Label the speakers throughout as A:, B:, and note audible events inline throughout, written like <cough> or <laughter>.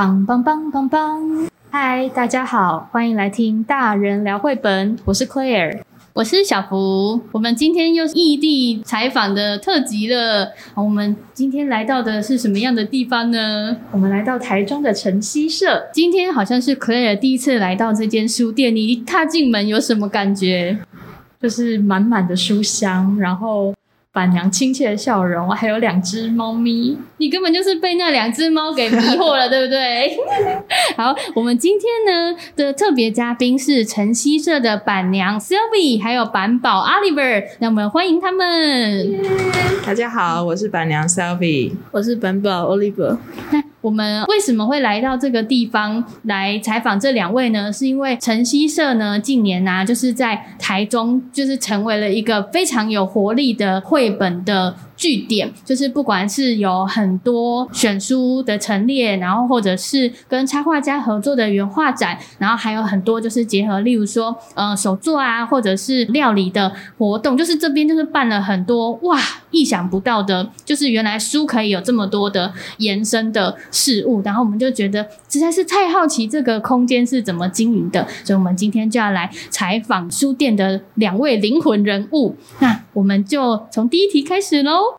A: 棒棒棒棒棒！嗨，大家好，欢迎来听大人聊绘本，我是 Claire。
B: 我是小福，我们今天又是异地采访的特辑了。我们今天来到的是什么样的地方呢？
A: 我们来到台中的晨曦社。
B: 今天好像是 Claire 第一次来到这间书店，你一踏进门有什么感觉？
A: 就是满满的书香，然后。板娘亲切的笑容，还有两只猫咪，
B: 你根本就是被那两只猫给迷惑了，对不对？<laughs> 好，我们今天呢的特别嘉宾是晨曦社的板娘 Sylvie，还有板宝 Oliver，那我们欢迎他
C: 们。大家好，我是板娘 Sylvie，
D: 我是板宝 Oliver。
B: 我们为什么会来到这个地方来采访这两位呢？是因为晨曦社呢近年啊，就是在台中，就是成为了一个非常有活力的绘本的。据点就是不管是有很多选书的陈列，然后或者是跟插画家合作的原画展，然后还有很多就是结合，例如说呃手作啊，或者是料理的活动，就是这边就是办了很多哇意想不到的，就是原来书可以有这么多的延伸的事物，然后我们就觉得实在是太好奇这个空间是怎么经营的，所以我们今天就要来采访书店的两位灵魂人物，那我们就从第一题开始喽。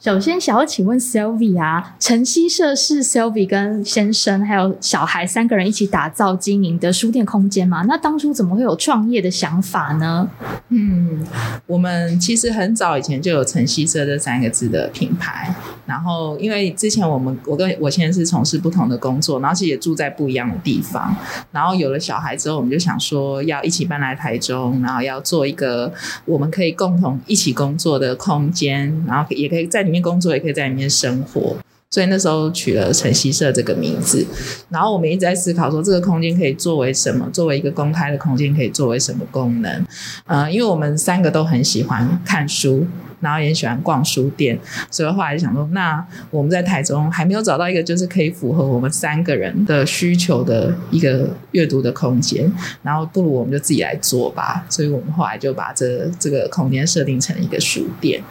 A: 首先，想要请问 Sylvie 啊，晨曦社是 Sylvie 跟先生还有小孩三个人一起打造经营的书店空间吗？那当初怎么会有创业的想法呢？
C: 嗯，我们其实很早以前就有晨曦社这三个字的品牌，然后因为之前我们我跟我先生是从事不同的工作，然后其实也住在不一样的地方，然后有了小孩之后，我们就想说要一起搬来台中，然后要做一个我们可以共同一起工作的空间，然后也可以在。里面工作也可以在里面生活，所以那时候取了晨曦社这个名字。然后我们一直在思考说，这个空间可以作为什么？作为一个公开的空间，可以作为什么功能？呃，因为我们三个都很喜欢看书，然后也喜欢逛书店，所以后来就想说，那我们在台中还没有找到一个就是可以符合我们三个人的需求的一个阅读的空间，然后不如我们就自己来做吧。所以我们后来就把这这个空间设定成一个书店。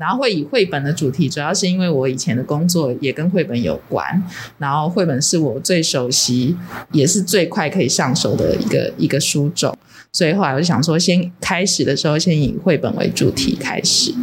C: 然后会以绘本的主题，主要是因为我以前的工作也跟绘本有关，然后绘本是我最熟悉，也是最快可以上手的一个一个书种，所以后来我就想说，先开始的时候先以绘本为主题开始。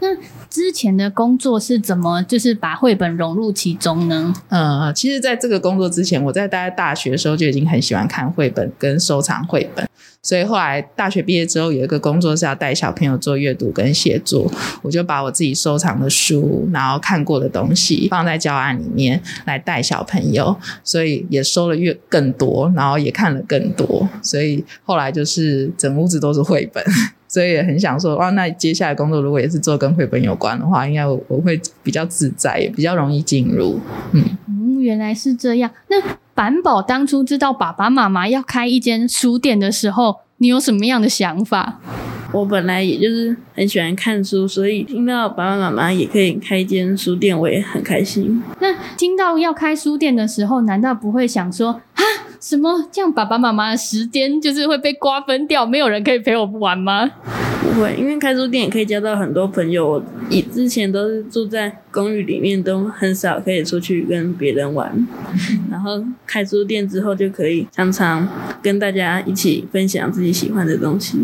B: 嗯之前的工作是怎么就是把绘本融入其中呢？
C: 呃，其实在这个工作之前，我在大概大学的时候就已经很喜欢看绘本跟收藏绘本。所以后来大学毕业之后，有一个工作是要带小朋友做阅读跟写作，我就把我自己收藏的书，然后看过的东西放在教案里面来带小朋友，所以也收了越更多，然后也看了更多，所以后来就是整屋子都是绘本，所以也很想说，哇，那接下来工作如果也是做跟绘本有关的话，应该我我会比较自在，也比较容易进入。嗯
B: 嗯，原来是这样。那板宝当初知道爸爸妈妈要开一间书店的时候，你有什么样的想法？
D: 我本来也就是很喜欢看书，所以听到爸爸妈妈也可以开一间书店，我也很开心。
B: 那听到要开书店的时候，难道不会想说啊，什么这样爸爸妈妈的时间就是会被瓜分掉，没有人可以陪我玩吗？
D: 不会，因为开书店也可以交到很多朋友。我以之前都是住在公寓里面，都很少可以出去跟别人玩。<laughs> 然后开书店之后，就可以常常跟大家一起分享自己喜欢的东西。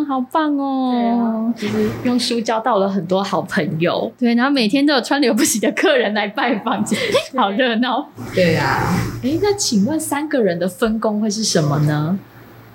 B: 嗯，好棒哦！
A: 对啊，就是用书交到了很多好朋友。
B: 对，然后每天都有川流不息的客人来拜访，<laughs> 好热闹。
C: 对呀、啊。
A: 哎，那请问三个人的分工会是什么呢？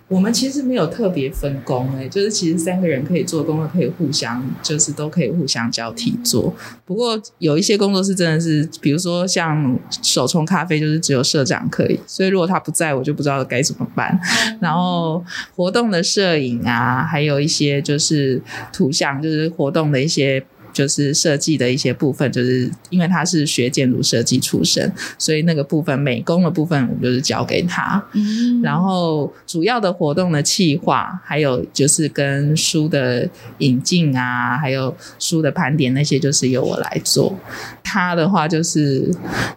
C: 我们其实没有特别分工诶，就是其实三个人可以做工作，可以互相，就是都可以互相交替做。不过有一些工作是真的是，比如说像手冲咖啡，就是只有社长可以，所以如果他不在，我就不知道该怎么办。然后活动的摄影啊，还有一些就是图像，就是活动的一些。就是设计的一些部分，就是因为他是学建筑设计出身，所以那个部分美工的部分，我们就是交给他。嗯，然后主要的活动的企划，还有就是跟书的引进啊，还有书的盘点那些，就是由我来做。他的话就是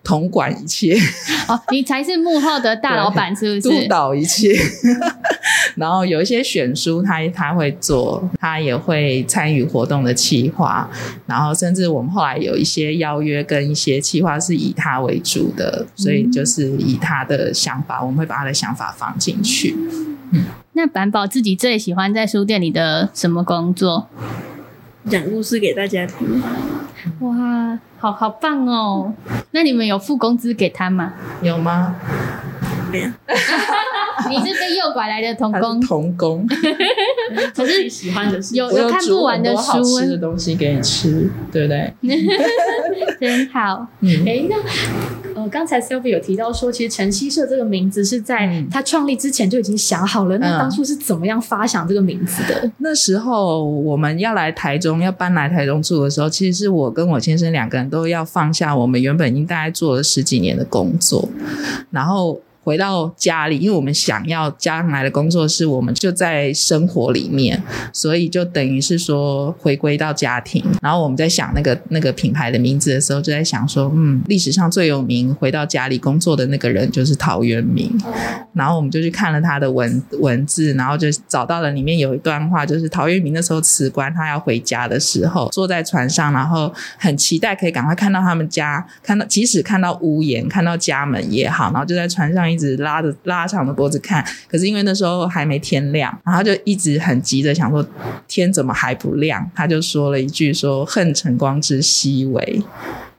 C: 统管一切。
B: 哦，你才是幕后的大 <laughs> 老板，是不是？
C: 督导一切。<laughs> 然后有一些选书他，他他会做，他也会参与活动的企划，然后甚至我们后来有一些邀约跟一些企划是以他为主的，所以就是以他的想法，我们会把他的想法放进去。嗯，
B: 那板宝自己最喜欢在书店里的什么工作？
D: 讲故事给大家听。
B: 哇，好好棒哦！那你们有付工资给他吗？
C: 有吗？
D: 没有。<laughs> <laughs>
B: 你是被诱拐来的童工？
C: 童工。<laughs>
A: 可是喜欢的是
B: 有有看不完的书，
C: 好吃的东西给你吃，对不对？<laughs>
B: 真好。
A: 嗯，哎，那呃，刚才 Sylvie 有提到说，其实晨曦社这个名字是在他创立之前就已经想好了。那当初是怎么样发想这个名字的？
C: 那时候我们要来台中，要搬来台中住的时候，其实是我跟我先生两个人都要放下我们原本已经大概做了十几年的工作，然后。回到家里，因为我们想要将来的工作是我们就在生活里面，所以就等于是说回归到家庭。然后我们在想那个那个品牌的名字的时候，就在想说，嗯，历史上最有名回到家里工作的那个人就是陶渊明。然后我们就去看了他的文文字，然后就找到了里面有一段话，就是陶渊明那时候辞官，他要回家的时候，坐在船上，然后很期待可以赶快看到他们家，看到即使看到屋檐，看到家门也好，然后就在船上一。一直拉着拉长的脖子看，可是因为那时候还没天亮，然后就一直很急着想说天怎么还不亮？他就说了一句说：“恨晨光之熹微。”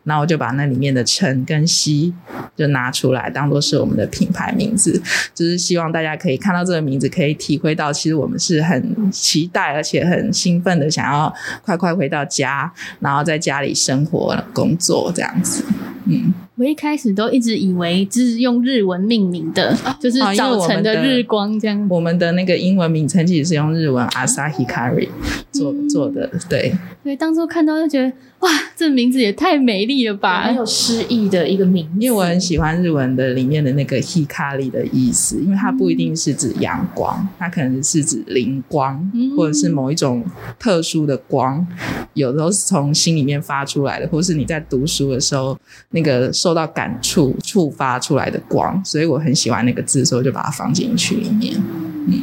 C: 然后我就把那里面的“晨”跟“曦”就拿出来当做是我们的品牌名字，就是希望大家可以看到这个名字，可以体会到其实我们是很期待而且很兴奋的，想要快快回到家，然后在家里生活工作这样子。嗯。
B: 我一开始都一直以为这是用日文命名的，哦、就是早晨的日光这样。
C: 我，我们的那个英文名称其实是用日文 Asahikari 做、嗯、做的，对。
B: 对，当初看到就觉得哇，这名字也太美丽了吧，
A: 很有诗意的一个名字。
C: 因为我很喜欢日文的里面的那个 Hikari 的意思，因为它不一定是指阳光，它可能是指灵光，嗯、或者是某一种特殊的光，有的时候是从心里面发出来的，或是你在读书的时候那个受到感触触发出来的光，所以我很喜欢那个字，所以我就把它放进去里面。嗯，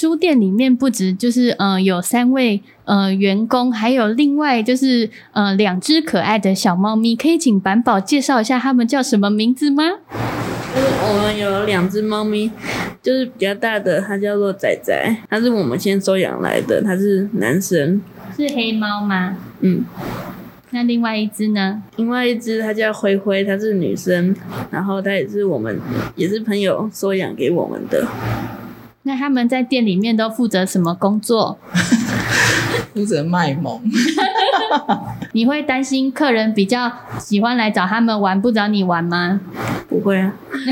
B: 书店里面不止就是呃有三位呃员工，还有另外就是呃两只可爱的小猫咪，可以请板宝介绍一下它们叫什么名字吗？
D: 我们有两只猫咪，就是比较大的，它叫做仔仔，它是我们先收养来的，它是男生，
B: 是黑猫吗？嗯。那另外一只呢？
D: 另外一只它叫灰灰，它是女生，然后它也是我们也是朋友收养给我们的。
B: 那他们在店里面都负责什么工作？<laughs>
C: 负责卖萌。<laughs>
B: 你会担心客人比较喜欢来找他们玩，不找你玩吗？
D: 不会啊，<laughs>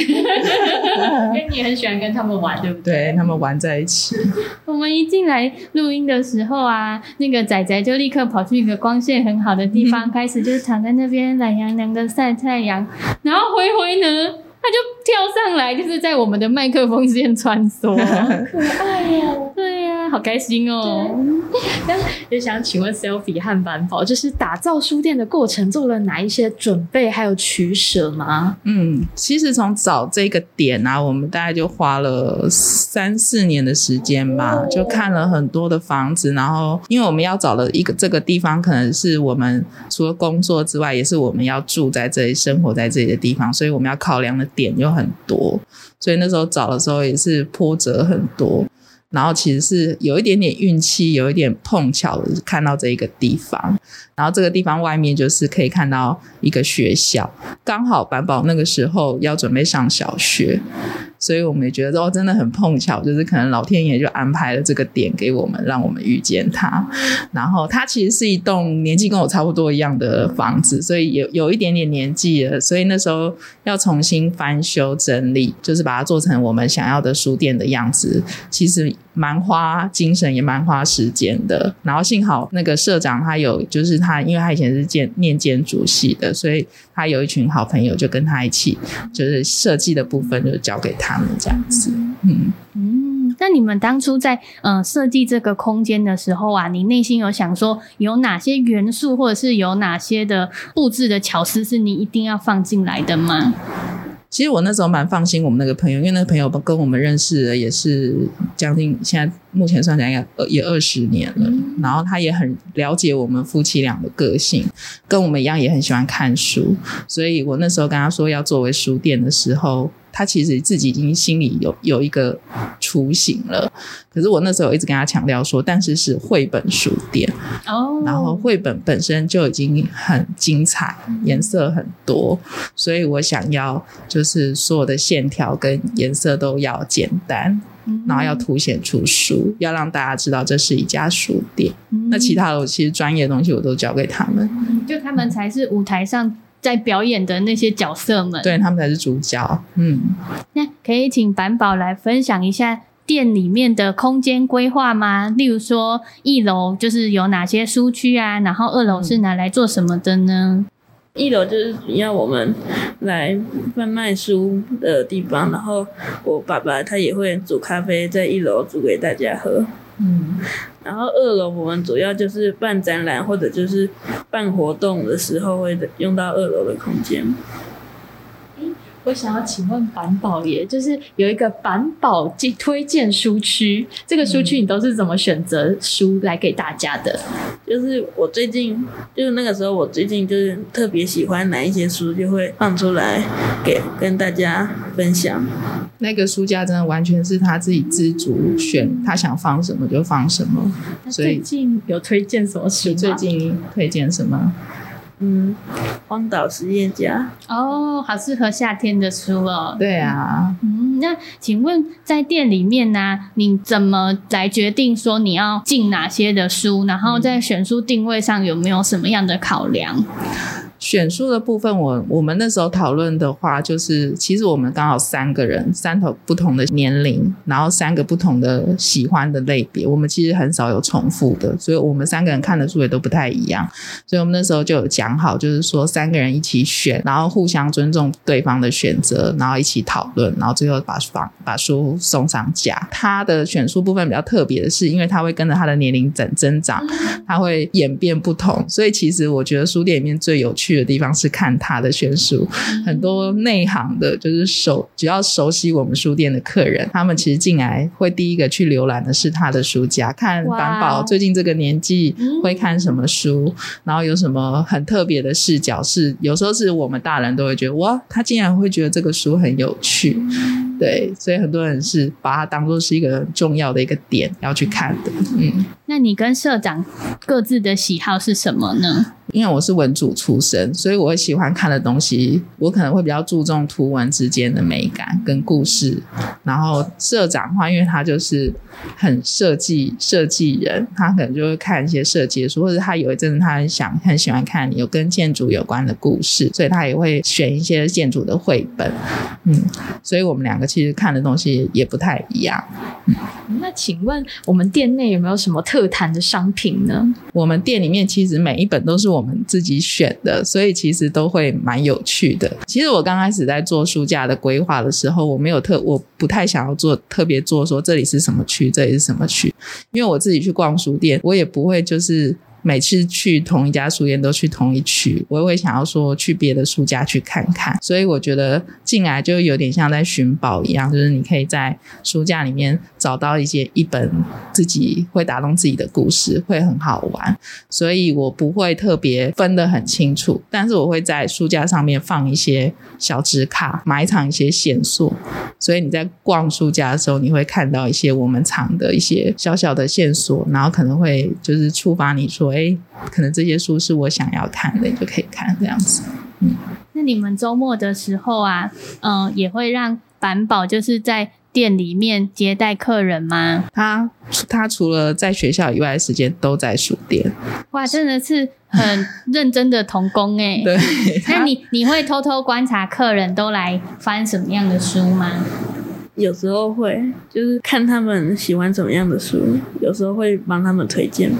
A: 因为你很喜欢跟他们玩，对不对？
C: 对，他们玩在一起。
B: 我们一进来录音的时候啊，那个仔仔就立刻跑去一个光线很好的地方，开始就是躺在那边懒洋洋的晒太阳。然后灰灰呢，他就跳上来，就是在我们的麦克风间穿梭，<laughs>
A: 可
B: 爱呀、啊，好开心哦。
A: 那也 <laughs> 想请问 Selfie 和板宝，就是打造书店的过程做了哪一些准备，还有取舍吗？
C: 嗯，其实从找这个点啊，我们大概就花了三四年的时间吧，就看了很多的房子，然后因为我们要找的一个这个地方，可能是我们除了工作之外，也是我们要住在这里、生活在这里的地方，所以我们要考量的点有很多，所以那时候找的时候也是波折很多。然后其实是有一点点运气，有一点碰巧看到这一个地方。然后这个地方外面就是可以看到一个学校，刚好板宝那个时候要准备上小学，所以我们也觉得哦，真的很碰巧，就是可能老天爷就安排了这个点给我们，让我们遇见他。然后他其实是一栋年纪跟我差不多一样的房子，所以有有一点点年纪了，所以那时候要重新翻修整理，就是把它做成我们想要的书店的样子，其实蛮花精神，也蛮花时间的。然后幸好那个社长他有就是。他因为他以前是建念建筑系的，所以他有一群好朋友，就跟他一起，就是设计的部分就交给他们这样子。嗯
B: 嗯，那你们当初在嗯、设计这个空间的时候啊，你内心有想说有哪些元素，或者是有哪些的布置的巧思是你一定要放进来的吗？
C: 其实我那时候蛮放心我们那个朋友，因为那个朋友跟我们认识也是将近现在目前算起来应该也二十年了，嗯、然后他也很了解我们夫妻俩的个性，跟我们一样也很喜欢看书，所以我那时候跟他说要作为书店的时候。他其实自己已经心里有有一个雏形了，可是我那时候一直跟他强调说，但是是绘本书店。哦，然后绘本本身就已经很精彩，颜色很多，所以我想要就是所有的线条跟颜色都要简单，然后要凸显出书，要让大家知道这是一家书店。那其他的我其实专业的东西我都交给他们，
B: 就他们才是舞台上。在表演的那些角色们，
C: 对，他们才是主角。嗯，
B: 那可以请板宝来分享一下店里面的空间规划吗？例如说，一楼就是有哪些书区啊，然后二楼是拿来做什么的呢？
D: 一楼就是主要我们来贩卖书的地方，然后我爸爸他也会煮咖啡，在一楼煮给大家喝。嗯，然后二楼我们主要就是办展览或者就是办活动的时候会用到二楼的空间。
A: 我想要请问板宝爷，就是有一个板宝推荐书区，这个书区你都是怎么选择书来给大家的？
D: 就是我最近，就是那个时候，我最近就是特别喜欢哪一些书，就会放出来给跟大家分享。
C: 那个书架真的完全是他自己自主选，他想放什么就放什么。所以
A: 最近有推荐什么书？
C: 最近推荐什么？
D: 嗯，荒岛实验家
B: 哦，好适合夏天的书哦。
C: 对啊，
B: 嗯，那请问在店里面呢、啊，你怎么来决定说你要进哪些的书？然后在选书定位上有没有什么样的考量？
C: 选书的部分我，我我们那时候讨论的话，就是其实我们刚好三个人，三头不同的年龄，然后三个不同的喜欢的类别，我们其实很少有重复的，所以我们三个人看的书也都不太一样，所以我们那时候就有讲好，就是说三个人一起选，然后互相尊重对方的选择，然后一起讨论，然后最后把房把书送上架。他的选书部分比较特别的是，因为他会跟着他的年龄增增长，他会演变不同，所以其实我觉得书店里面最有趣的地方是看他的选书，很多内行的，就是熟，只要熟悉我们书店的客人，他们其实进来会第一个去浏览的是他的书架，看板宝最近这个年纪会看什么书，然后有什么很特别的视角，是有时候是我们大人都会觉得哇，他竟然会觉得这个书很有趣，对，所以很多人是把它当做是一个很重要的一个点要去看的。嗯，
B: 那你跟社长各自的喜好是什么呢？
C: 因为我是文组出身，所以我会喜欢看的东西，我可能会比较注重图文之间的美感跟故事。然后社长的话，因为他就是很设计设计人，他可能就会看一些设计书，或者他有一阵子他很想很喜欢看有跟建筑有关的故事，所以他也会选一些建筑的绘本。嗯，所以我们两个其实看的东西也不太一样。
A: 嗯，那请问我们店内有没有什么特特谈的商品呢？
C: 我们店里面其实每一本都是我们自己选的，所以其实都会蛮有趣的。其实我刚开始在做书架的规划的时候，我没有特，我不太想要做特别做说这里是什么区，这里是什么区，因为我自己去逛书店，我也不会就是。每次去同一家书店都去同一区，我也会想要说去别的书架去看看，所以我觉得进来就有点像在寻宝一样，就是你可以在书架里面找到一些一本自己会打动自己的故事，会很好玩。所以我不会特别分得很清楚，但是我会在书架上面放一些小纸卡，埋藏一些线索。所以你在逛书架的时候，你会看到一些我们藏的一些小小的线索，然后可能会就是触发你说。哎，可能这些书是我想要看的，你就可以看这样子。嗯，
B: 那你们周末的时候啊，嗯、呃，也会让板宝就是在店里面接待客人吗？
C: 他他除了在学校以外的时间都在书店。
B: 哇，真的是很 <laughs> 认真的童工哎。
C: 对，
B: 那你你会偷偷观察客人都来翻什么样的书吗？
D: 有时候会，就是看他们喜欢什么样的书，有时候会帮他们推荐。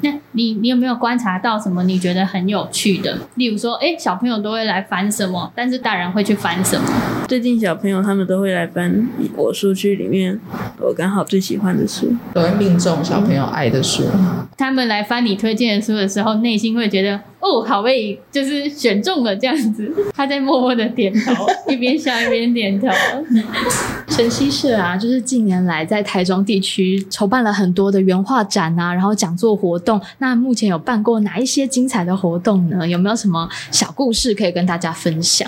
B: 那你你有没有观察到什么你觉得很有趣的？例如说，哎，小朋友都会来翻什么，但是大人会去翻什么？
D: 最近小朋友他们都会来翻我书区里面我刚好最喜欢的书，
C: 都会命中小朋友爱的书。
B: 他们来翻你推荐的书的时候，内心会觉得哦，好被就是选中了这样子。<laughs> 他在默默的点头，一边笑一边点头。
A: 晨曦社啊，就是近年来在台中地区筹办了很多的原画展啊，然后讲座活动。那那目前有办过哪一些精彩的活动呢？有没有什么小故事可以跟大家分享？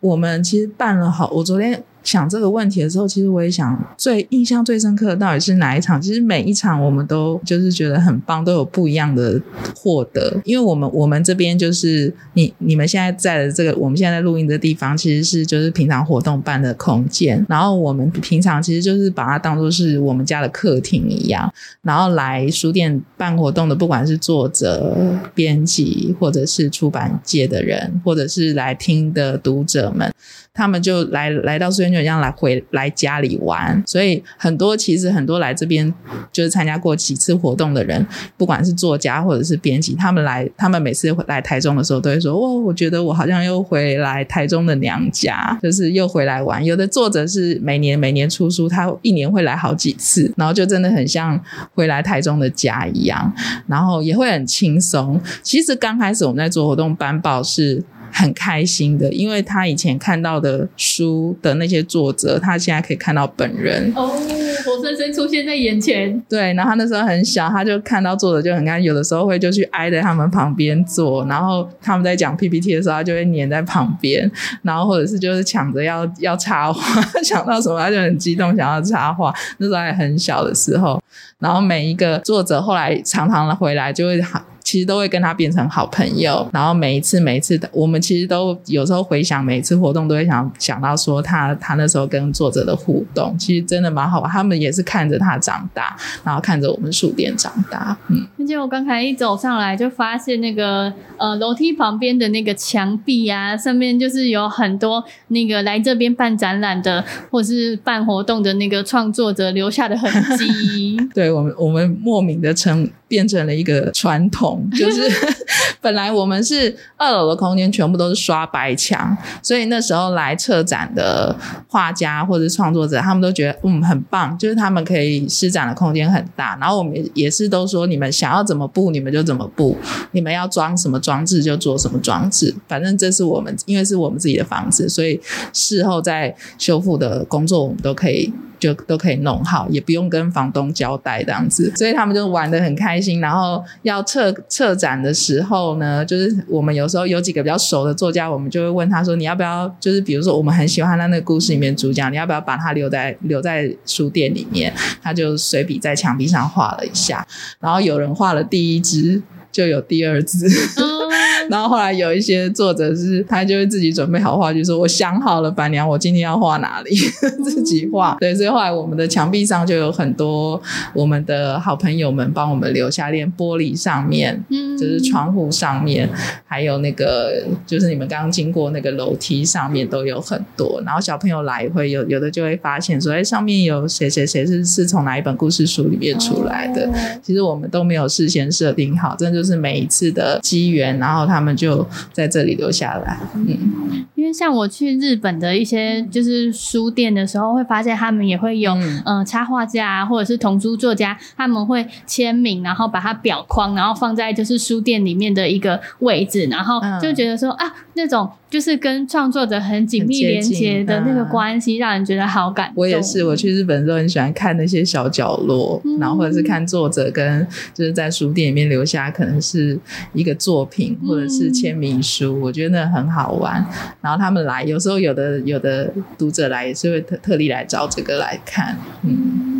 C: 我们其实办了好，我昨天。想这个问题的时候，其实我也想，最印象最深刻的到底是哪一场？其实每一场我们都就是觉得很棒，都有不一样的获得。因为我们我们这边就是你你们现在在的这个，我们现在在录音的地方，其实是就是平常活动办的空间。然后我们平常其实就是把它当做是我们家的客厅一样。然后来书店办活动的，不管是作者、编辑，或者是出版界的人，或者是来听的读者们。他们就来来到书店，就这样来回来家里玩，所以很多其实很多来这边就是参加过几次活动的人，不管是作家或者是编辑，他们来，他们每次来台中的时候都会说：“哦，我觉得我好像又回来台中的娘家，就是又回来玩。”有的作者是每年每年出书，他一年会来好几次，然后就真的很像回来台中的家一样，然后也会很轻松。其实刚开始我们在做活动班报是。很开心的，因为他以前看到的书的那些作者，他现在可以看到本人
B: 哦，活生生出现在眼前。
C: 对，然后他那时候很小，他就看到作者就很开心，有的时候会就去挨在他们旁边坐，然后他们在讲 PPT 的时候，他就会黏在旁边，然后或者是就是抢着要要插话，<laughs> 想到什么他就很激动，想要插话。那时候还很小的时候，然后每一个作者后来常常的回来就会喊。其实都会跟他变成好朋友，然后每一次每一次的，我们其实都有时候回想每一次活动，都会想想到说他他那时候跟作者的互动，其实真的蛮好玩。他们也是看着他长大，然后看着我们书店长大。嗯，
B: 而且我刚才一走上来就发现那个呃楼梯旁边的那个墙壁啊，上面就是有很多那个来这边办展览的或是办活动的那个创作者留下的痕迹。<laughs>
C: 对我们，我们莫名的称。变成了一个传统，<laughs> 就是 <laughs> 本来我们是二楼的空间全部都是刷白墙，所以那时候来策展的画家或者创作者，他们都觉得嗯很棒，就是他们可以施展的空间很大。然后我们也是都说，你们想要怎么布，你们就怎么布，你们要装什么装置就做什么装置，<laughs> 反正这是我们，因为是我们自己的房子，所以事后在修复的工作我们都可以。就都可以弄好，也不用跟房东交代这样子，所以他们就玩得很开心。然后要撤撤展的时候呢，就是我们有时候有几个比较熟的作家，我们就会问他说：“你要不要？就是比如说我们很喜欢他那个故事里面主角，你要不要把他留在留在书店里面？”他就随笔在墙壁上画了一下，然后有人画了第一支，就有第二支。<laughs> 然后后来有一些作者是，他就会自己准备好画具，说：“我想好了，板娘，我今天要画哪里，<laughs> 自己画。”对，所以后来我们的墙壁上就有很多我们的好朋友们帮我们留下，连玻璃上面，嗯，就是窗户上面，还有那个就是你们刚刚经过那个楼梯上面都有很多。然后小朋友来会有有的就会发现说：“哎，上面有谁谁谁是是从哪一本故事书里面出来的？”其实我们都没有事先设定好，这就是每一次的机缘，然后他。他们就在这里留下来，嗯，
B: 因为像我去日本的一些就是书店的时候，会发现他们也会有嗯、呃、插画家啊或者是童书作家，他们会签名，然后把它裱框，然后放在就是书店里面的一个位置，然后就觉得说、嗯、啊那种。就是跟创作者很紧密连接的那个关系，让人觉得好感动。
C: 我也是，我去日本的时候很喜欢看那些小角落，嗯、然后或者是看作者跟就是在书店里面留下可能是一个作品或者是签名书，嗯、我觉得那很好玩。然后他们来，有时候有的有的读者来也是会特特地来找这个来看，嗯。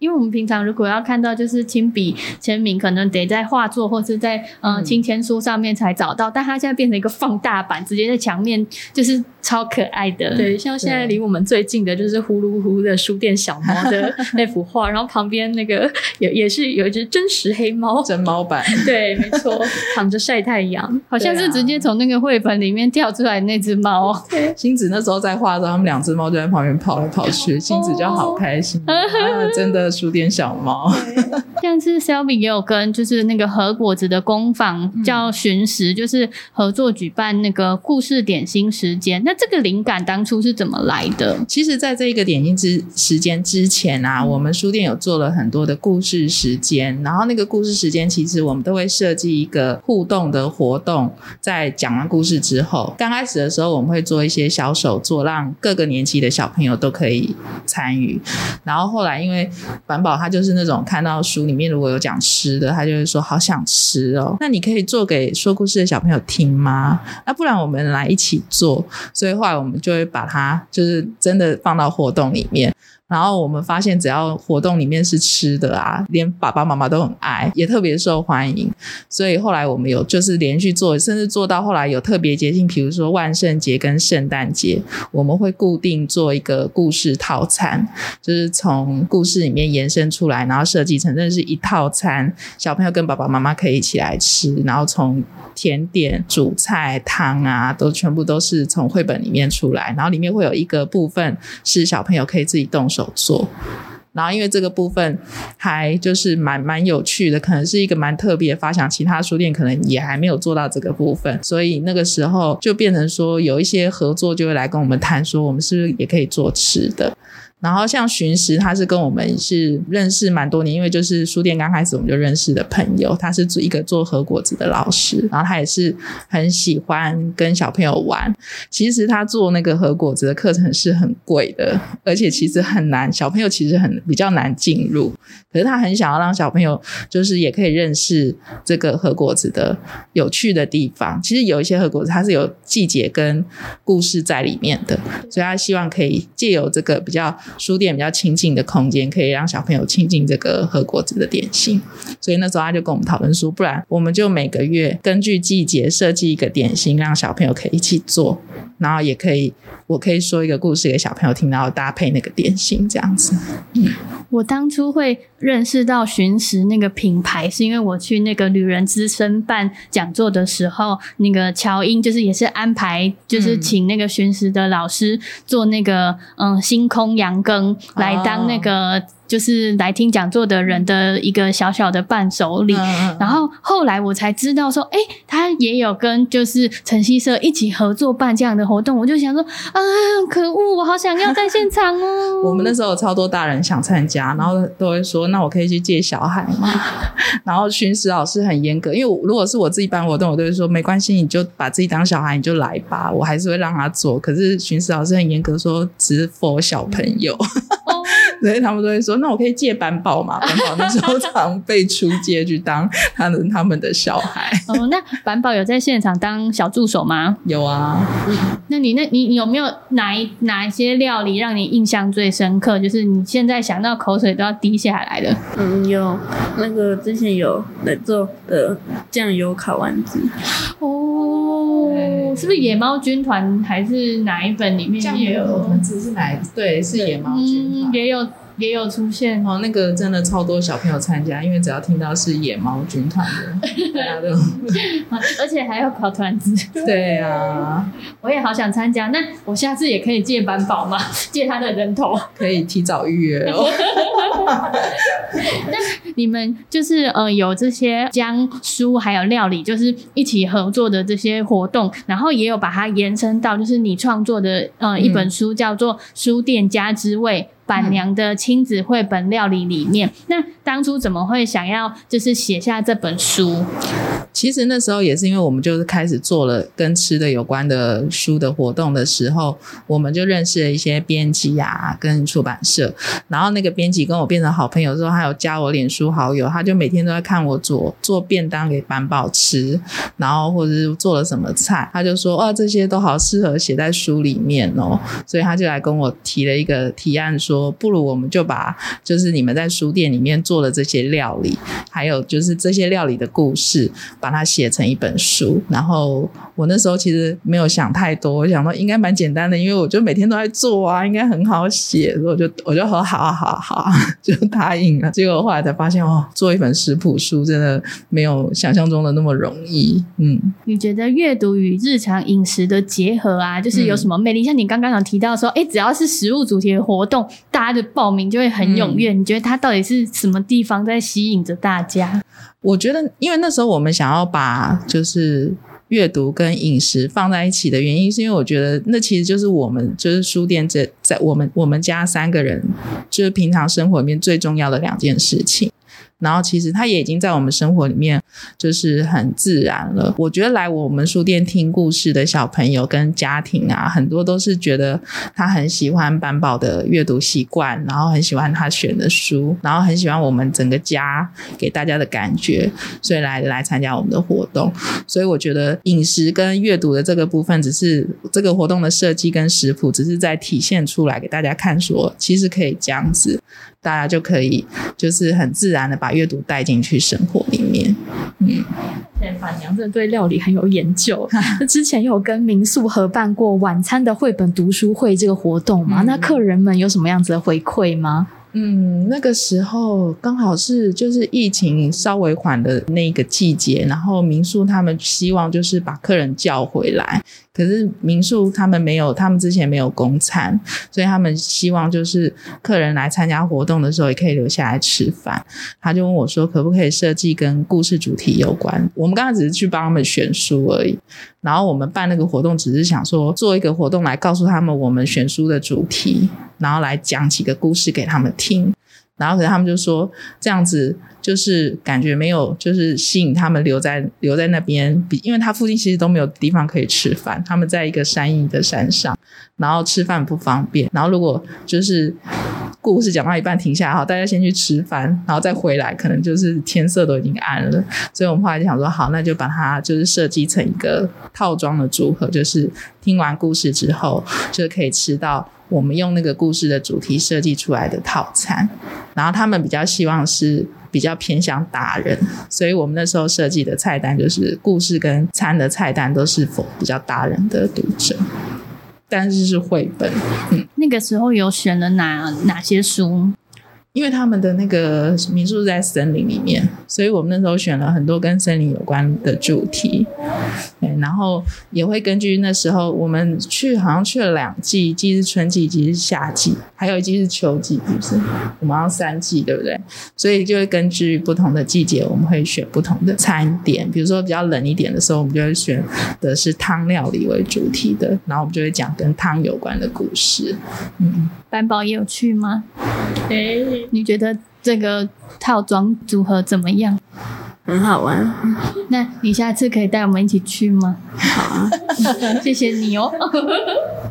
B: 因为我们平常如果要看到就是亲笔签名，可能得在画作或是在呃亲签书上面才找到，但它现在变成一个放大版，直接在墙面就是超可爱的。
A: 对，像现在离我们最近的就是呼噜呼的书店小猫的 <laughs> 那幅画，然后旁边那个 <laughs> 也也是有一只真实黑猫，
C: 真猫版。<laughs>
A: 对，没错，躺着晒太阳，
B: 好像是直接从那个绘本里面跳出来那只猫。
C: 星子那时候在画的时候，他们两只猫就在旁边跑来跑去，星子就好开心，哦啊、真的书店小猫。
B: 像是 Selby 也有跟就是那个和果子的工坊叫寻食，嗯、就是合作举办那个故事点心时间。那这个灵感当初是怎么来的？
C: 其实，在这一个点心之时间之前啊，我们书店有做了很多的故事时间，然后那个故事时间其实我们都会设计一个互动的活动，在讲完故事之后，刚开始的时候我们会做一些小手作，让各个年级的小朋友都可以参与。然后后来因为板宝他就是那种看到书里面如果有讲吃的，他就会说好想吃哦。那你可以做给说故事的小朋友听吗？那不然我们来一起做。所以后来我们就会把它就是真的放到活动里面。然后我们发现，只要活动里面是吃的啊，连爸爸妈妈都很爱，也特别受欢迎。所以后来我们有就是连续做，甚至做到后来有特别节庆，比如说万圣节跟圣诞节，我们会固定做一个故事套餐，就是从故事里面延伸出来，然后设计成真的是一套餐，小朋友跟爸爸妈妈可以一起来吃。然后从甜点、主菜、汤啊，都全部都是从绘本里面出来，然后里面会有一个部分是小朋友可以自己动手手做，然后因为这个部分还就是蛮蛮有趣的，可能是一个蛮特别的发想，其他书店可能也还没有做到这个部分，所以那个时候就变成说有一些合作就会来跟我们谈，说我们是不是也可以做吃的。然后像寻食，他是跟我们是认识蛮多年，因为就是书店刚开始我们就认识的朋友。他是做一个做核果子的老师，然后他也是很喜欢跟小朋友玩。其实他做那个核果子的课程是很贵的，而且其实很难，小朋友其实很比较难进入。可是他很想要让小朋友就是也可以认识这个核果子的有趣的地方。其实有一些核果子它是有季节跟故事在里面的，所以他希望可以借由这个比较。书店比较亲近的空间，可以让小朋友亲近这个和果子的点心，所以那时候他就跟我们讨论说，不然我们就每个月根据季节设计一个点心，让小朋友可以一起做，然后也可以，我可以说一个故事给小朋友听，然后搭配那个点心这样子。嗯，
B: 我当初会认识到寻食那个品牌，是因为我去那个旅人之声办讲座的时候，那个乔英就是也是安排，就是请那个寻食的老师做那个嗯星空羊羹来当那个。就是来听讲座的人的一个小小的伴手礼，嗯、然后后来我才知道说，哎，他也有跟就是晨曦社一起合作办这样的活动，我就想说，啊，可恶，我好想要在现场哦。<laughs> <laughs>
C: 我们那时候有超多大人想参加，然后都会说，那我可以去借小孩吗？<laughs> 然后巡视老师很严格，因为如果是我自己办活动，我都会说没关系，你就把自己当小孩，你就来吧，我还是会让他做。可是巡视老师很严格，说只是 for 小朋友。所以他们都会说：“那我可以借板宝嘛？<laughs> 板宝那时候常被出借去当他的他们的小孩。<laughs>
B: 哦，那板宝有在现场当小助手吗？
C: 有啊。
B: 那你那你，你有没有哪一哪一些料理让你印象最深刻？就是你现在想到口水都要滴下来的。
D: 嗯，有那个之前有来做的酱油烤丸子。
B: 哦，对是不是野猫军团还是哪一本里面也有？
C: 酱油丸子是哪？对，是野猫军团、
B: 嗯、也有。也有出现
C: 哦，那个真的超多小朋友参加，因为只要听到是野猫军团的，<laughs> 大家都，<laughs>
B: 而且还要烤团子。
C: 对啊，
B: 我也好想参加，那我下次也可以借板宝吗？<laughs> 借他的人头，
C: 可以提早预约哦。
B: 那你们就是呃有这些将书还有料理，就是一起合作的这些活动，然后也有把它延伸到就是你创作的呃一本书，叫做《书店家之味》。板娘的亲子绘本料理里面，那当初怎么会想要就是写下这本书？
C: 其实那时候也是因为我们就是开始做了跟吃的有关的书的活动的时候，我们就认识了一些编辑啊，跟出版社。然后那个编辑跟我变成好朋友之后，他有加我脸书好友，他就每天都在看我做做便当给板宝吃，然后或者是做了什么菜，他就说：“哦，这些都好适合写在书里面哦。”所以他就来跟我提了一个提案说。说不如我们就把就是你们在书店里面做做的这些料理，还有就是这些料理的故事，把它写成一本书。然后我那时候其实没有想太多，我想说应该蛮简单的，因为我就每天都在做啊，应该很好写。所以我就我就说好好好，<laughs> 就答应了。结果后来才发现哦，做一本食谱书真的没有想象中的那么容易。嗯，
B: 你觉得阅读与日常饮食的结合啊，就是有什么魅力？嗯、像你刚刚有提到说，哎，只要是食物主题的活动，大家的报名就会很踊跃。嗯、你觉得它到底是什么地方在吸引着大家？
C: 我觉得，因为那时候我们想要把就是阅读跟饮食放在一起的原因，是因为我觉得那其实就是我们就是书店这在我们我们家三个人就是平常生活里面最重要的两件事情。然后其实它也已经在我们生活里面就是很自然了。我觉得来我们书店听故事的小朋友跟家庭啊，很多都是觉得他很喜欢板宝的阅读习惯，然后很喜欢他选的书，然后很喜欢我们整个家给大家的感觉，所以来来参加我们的活动。所以我觉得饮食跟阅读的这个部分，只是这个活动的设计跟食谱，只是在体现出来给大家看，说其实可以这样子。大家就可以就是很自然的把阅读带进去生活里面。嗯，
A: 板娘真的对料理很有研究。<laughs> 那之前有跟民宿合办过晚餐的绘本读书会这个活动吗？嗯、那客人们有什么样子的回馈吗？
C: 嗯，那个时候刚好是就是疫情稍微缓的那个季节，然后民宿他们希望就是把客人叫回来。可是民宿他们没有，他们之前没有供餐，所以他们希望就是客人来参加活动的时候也可以留下来吃饭。他就问我说，可不可以设计跟故事主题有关？我们刚刚只是去帮他们选书而已。然后我们办那个活动，只是想说做一个活动来告诉他们我们选书的主题，然后来讲几个故事给他们听。听然后可是他们就说这样子。就是感觉没有，就是吸引他们留在留在那边，比因为他附近其实都没有地方可以吃饭，他们在一个山阴的山上，然后吃饭不方便，然后如果就是故事讲到一半停下来，好，大家先去吃饭，然后再回来，可能就是天色都已经暗了，所以我们后来就想说，好，那就把它就是设计成一个套装的组合，就是听完故事之后，就可以吃到我们用那个故事的主题设计出来的套餐，然后他们比较希望是。比较偏向达人，所以我们那时候设计的菜单就是故事跟餐的菜单都是否比较达人的读者，但是是绘本。嗯，
B: 那个时候有选了哪哪些书？
C: 因为他们的那个民宿在森林里面，所以我们那时候选了很多跟森林有关的主题。对，然后也会根据那时候我们去，好像去了两季，一季是春季，一季是夏季，还有一季是秋季，是不是？我们要三季，对不对？所以就会根据不同的季节，我们会选不同的餐点。比如说比较冷一点的时候，我们就会选的是汤料理为主题的，然后我们就会讲跟汤有关的故事。嗯，
B: 板宝也有去吗？诶。你觉得这个套装组合怎么样？
D: 很好玩。
B: 那你下次可以带我们一起去吗？
D: 好啊，<laughs>
B: 谢谢你哦。<laughs>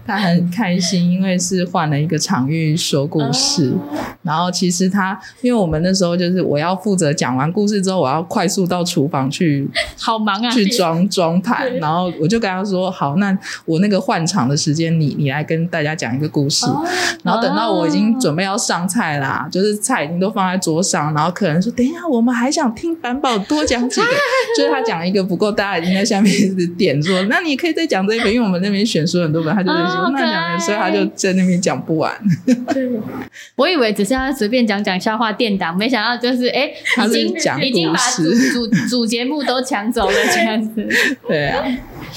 C: 他很开心，因为是换了一个场域说故事。Oh. 然后其实他，因为我们那时候就是我要负责讲完故事之后，我要快速到厨房去，
B: 好忙啊，
C: 去装装盘。然后我就跟他说：“好，那我那个换场的时间，你你来跟大家讲一个故事。” oh. 然后等到我已经准备要上菜啦，就是菜已经都放在桌上，然后客人说：“等一下，我们还想听板宝多讲几个。<laughs> ”就是他讲一个不够，大家已经在下面一直点说：“那你可以再讲这一本，因为我们那边选书很多本，他就。Oh. 那讲的所以，他就在那边讲不完。
B: 对，我以为只是要随便讲讲笑话垫档，没想到就是哎，已经已经把主主主节目都抢走了这样子。<laughs>
C: 对啊，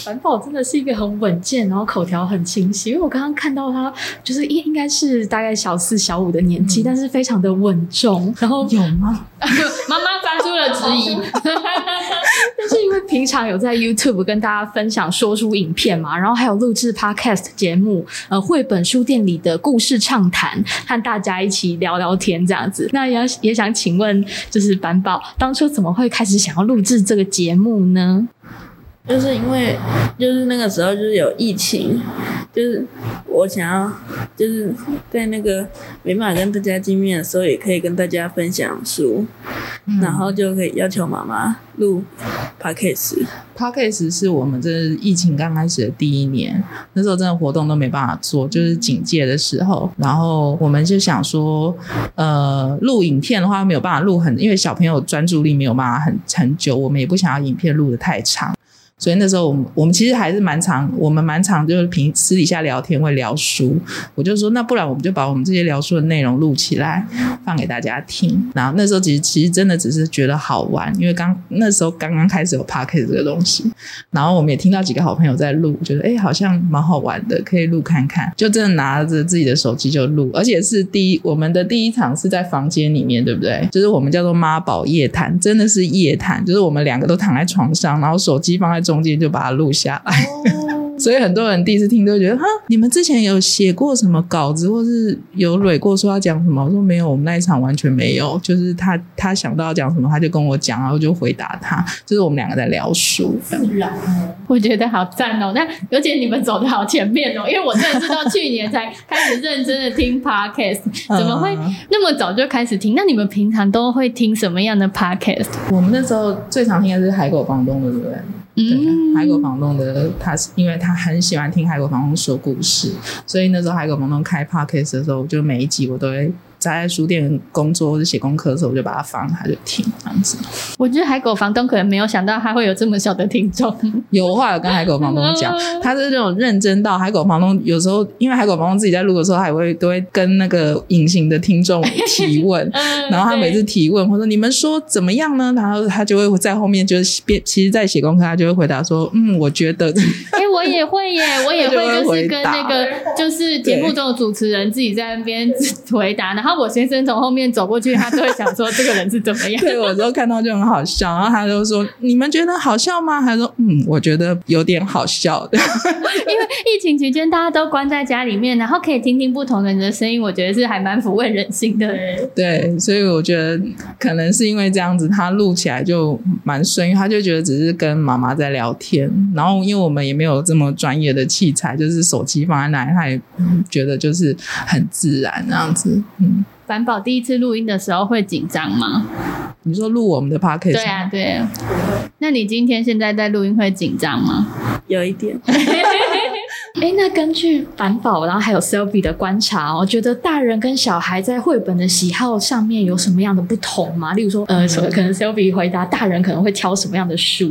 A: 板宝真的是一个很稳健，然后口条很清晰。因为我刚刚看到他，就是应应该是大概小四小五的年纪，嗯、但是非常的稳重。然后
C: 有吗？<laughs>
B: 妈妈发出了质疑。<laughs>
A: 但是因为平常有在 YouTube 跟大家分享说书影片嘛，然后还有录制 Podcast 节目，呃，绘本书店里的故事畅谈，和大家一起聊聊天这样子。那也也想请问，就是板宝当初怎么会开始想要录制这个节目呢？
D: 就是因为就是那个时候就是有疫情。就是我想要就是在那个没办法跟大家见面的时候，也可以跟大家分享书，嗯、然后就可以要求妈妈录 podcast。
C: podcast 是我们这疫情刚开始的第一年，那时候真的活动都没办法做，就是警戒的时候，然后我们就想说，呃，录影片的话没有办法录很，因为小朋友专注力没有办法很很久，我们也不想要影片录的太长。所以那时候我们我们其实还是蛮常，我们蛮常就是平私底下聊天会聊书，我就说那不然我们就把我们这些聊书的内容录起来放给大家听。然后那时候其实其实真的只是觉得好玩，因为刚那时候刚刚开始有 p o c a s t 这个东西，然后我们也听到几个好朋友在录，觉得哎好像蛮好玩的，可以录看看，就真的拿着自己的手机就录，而且是第一我们的第一场是在房间里面，对不对？就是我们叫做妈宝夜谈，真的是夜谈，就是我们两个都躺在床上，然后手机放在。中间就把它录下来。所以很多人第一次听都觉得哈，你们之前有写过什么稿子，或是有蕊过说要讲什么？我说没有，我们那一场完全没有。就是他他想到要讲什么，他就跟我讲，然后就回答他。就是我们两个在聊
B: 书。我觉得好赞哦。但而且你们走的好前面哦，因为我真的是到去年才开始认真的听 <laughs> podcast，怎么会那么早就开始听？那你们平常都会听什么样的 podcast？
C: 我们那时候最常听的是海狗房东的，对不对？嗯，海狗房东的他是因为他很喜欢听海狗房东说故事，所以那时候海狗房东开 podcast 的时候，就每一集我都会。在书店工作或者写功课的时候，我就把它放，他就听这样子。
B: 我觉得海狗房东可能没有想到他会有这么小的听众。
C: 有话有跟海狗房东讲，他是这种认真到海狗房东有时候，因为海狗房东自己在录的时候，他也会都会跟那个隐形的听众提问，<laughs> 然后他每次提问或者你们说怎么样呢？然后他就会在后面就是边，其实在写功课，他就会回答说，嗯，我觉得。<laughs>
B: 也会耶，<laughs> 我也会就是跟那个就是节目中的主持人自己在那边回答，然后。我先生从后面走过去，他就会想说这个人是怎么样？<laughs>
C: 对，我都看到就很好笑，然后他就说：“你们觉得好笑吗？”他说：“嗯，我觉得有点好笑的。<laughs> ”
B: 因为疫情期间大家都关在家里面，然后可以听听不同人的声音，我觉得是还蛮抚慰人心的。
C: 对，所以我觉得可能是因为这样子，他录起来就蛮顺，因为他就觉得只是跟妈妈在聊天，然后因为我们也没有这么专业的器材，就是手机放在那里，他也觉得就是很自然这样子，嗯。
B: 凡宝第一次录音的时候会紧张吗？
C: 你说录我们的 podcast？
B: 对啊，对啊。那你今天现在在录音会紧张吗？
D: 有一点。<laughs>
A: 哎，那根据凡宝，然后还有 Selvi 的观察，我觉得大人跟小孩在绘本的喜好上面有什么样的不同吗？例如说，呃，什么可能 Selvi 回答，大人可能会挑什么样的书？